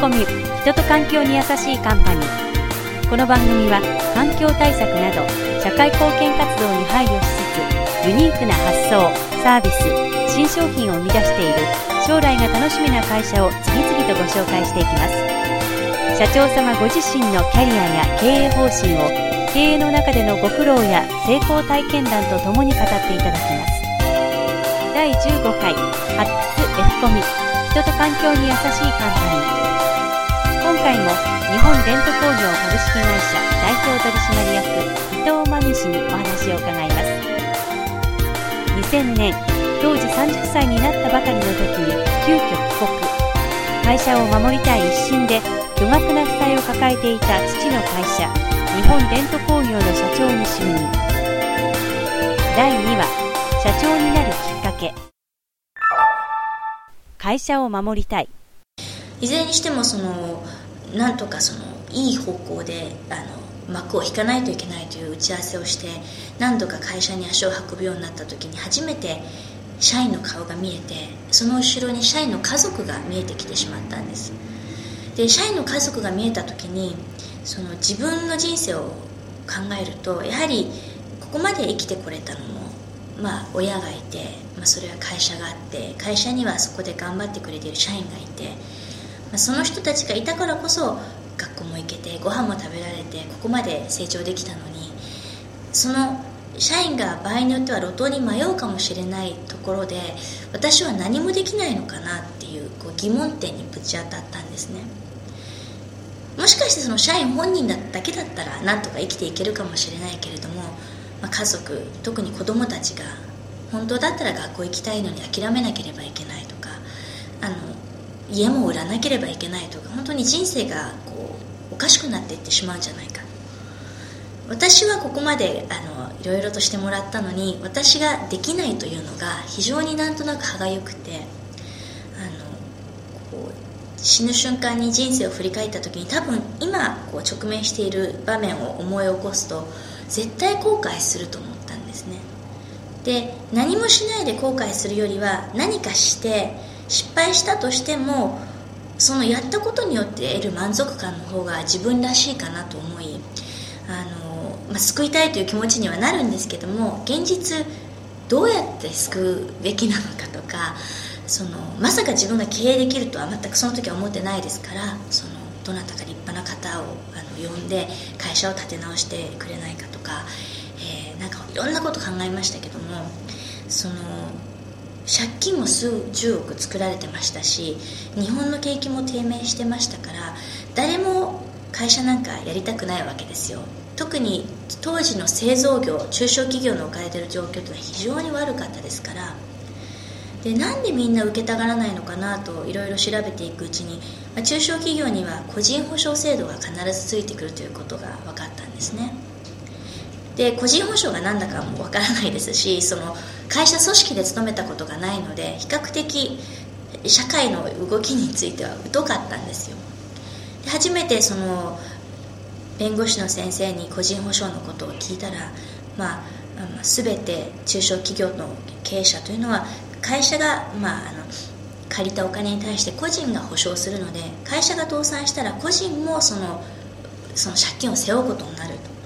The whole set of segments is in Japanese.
コミュ人と環境に優しいカンパニー。この番組は環境対策など社会貢献活動に配慮しつつユニークな発想サービス新商品を生み出している将来が楽しみな会社を次々とご紹介していきます。社長様ご自身のキャリアや経営方針を経営の中でのご苦労や成功体験談とともに語っていただきます。第15回発掘 F コミ。人と環境に優しいカンパニー。今回も日本伝統工業株式会社代表取締役伊藤真美氏にお話を伺います。2000年当時30歳になったばかりの時に急遽帰国。会社を守りたい一心で巨額な負債を抱えていた父の会社日本伝統工業の社長に就任。第2話社長になるきっかけ。会社を守りたい。いずれにしてもそのなんとかそのいい方向であの幕を引かないといけないという打ち合わせをして何度か会社に足を運ぶようになった時に初めて社員の顔が見えてその後ろに社員の家族が見えてきてしまったんです。で社員の家族が見えた時にその自分の人生を考えるとやはりここまで生きてこれたのも、まあ、親がいて、まあ、それは会社があって会社にはそこで頑張ってくれている社員がいて、あ、その人たちがいたからこそ学校も行けてご飯も食べられてここまで成長できたのにその社員が場合によっては路頭に迷うかもしれないところで私は何もできないのかなっていうこう疑問点にぶち当たったんですね。もしかしてその社員本人だけだったらなんとか生きていけるかもしれないけれども、まあ、家族特に子供たちが本当だったら学校行きたいのに諦めなければいけない。家も売らなければいけないとか本当に人生がこうおかしくなっていってしまうんじゃないか。私はここまであのいろいろとしてもらったのに私ができないというのが非常になんとなく歯がゆくてあのこう死ぬ瞬間に人生を振り返った時に多分今こう直面している場面を思い起こすと絶対後悔すると思ったんですね。で何もしないで後悔するよりは何かして失敗したとしてもそのやったことによって得る満足感の方が自分らしいかなと思いあの、まあ、救いたいという気持ちにはなるんですけども現実どうやって救うべきなのかとかそのまさか自分が経営できるとは全くその時は思ってないですからそのどなたか立派な方をあの呼んで会社を立て直してくれないかとか、えー、なんかいろんなこと考えましたけどもその借金も数十億作られてましたし日本の景気も低迷してましたから誰も会社なんかやりたくないわけですよ。特に当時の製造業中小企業の置かれてる状況というのは非常に悪かったですから。でなんでみんな受けたがらないのかなといろいろ調べていくうちに、まあ、中小企業には個人保証制度が必ずついてくるということが分かったんですね。で個人保証が何だかも分からないですし その会社組織で勤めたことがないので比較的社会の動きについては疎かったんですよ。で初めてその弁護士の先生に個人保証のことを聞いたら、まあ、全て中小企業の経営者というのは会社が、まあ、あの借りたお金に対して個人が保証するので会社が倒産したら個人もそのその借金を背負うことになると。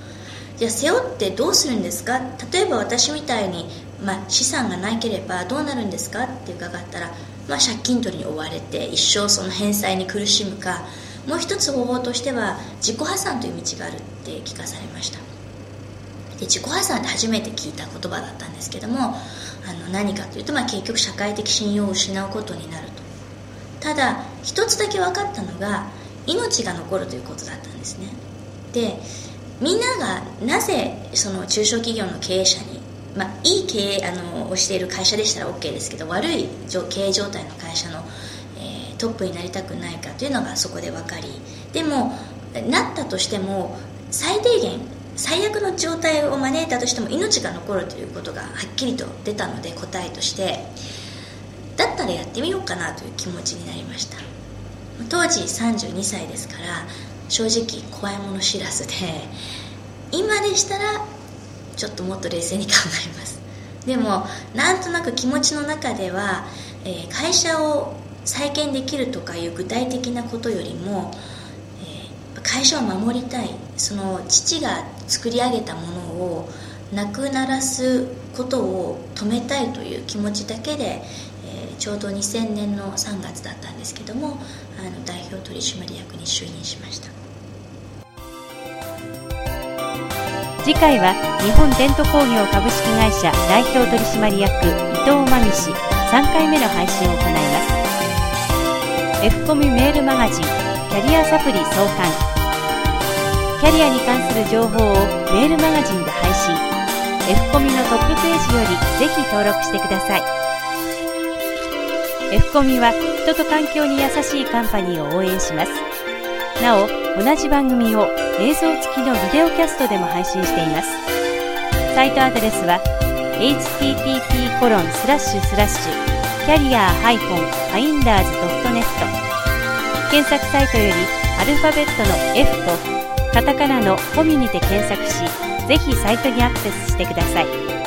じゃあ背負ってどうするんですか？例えば私みたいに、まあ、資産がなければどうなるんですか？って伺ったら、まあ、借金取りに追われて一生その返済に苦しむかもう一つ方法としては自己破産という道があるって聞かされました。で自己破産って初めて聞いた言葉だったんですけどもあの何かというと、まあ、結局社会的信用を失うことになると。ただ一つだけ分かったのが命が残るということだったんですね。でみんながなぜその中小企業の経営者に、まあ、いい経営あのをしている会社でしたら OK ですけど悪い経営状態の会社の、えー、トップになりたくないかというのがそこで分かりでもなったとしても最低限最悪の状態を招いたとしても命が残るということがはっきりと出たので答えとしてだったらやってみようかなという気持ちになりました。当時32歳ですから正直怖いもの知らずで今でしたらちょっともっと冷静に考えます。でもなんとなく気持ちの中では、えー、会社を再建できるとかいう具体的なことよりも、えー、会社を守りたい。その父が作り上げたものをなくならすことを止めたいという気持ちだけで、ちょうど2000年の3月だったんですけどもあの代表取締役に就任しました。次回は日本伝統工業株式会社代表取締役伊藤真美氏3回目の配信を行います。F コミメールマガジンキャリアサプリ創刊キャリアに関する情報をメールマガジンで配信。F コミのトップページよりぜひ登録してください。F コミは人と環境に優しいカンパニーを応援します。なお同じ番組を映像付きのビデオキャストでも配信しています。サイトアドレスは http コロンスラッシュスラッシュキャリア -finders.net 検索サイトよりアルファベットの F とカタカナのコミュニで検索しぜひサイトにアクセスしてください。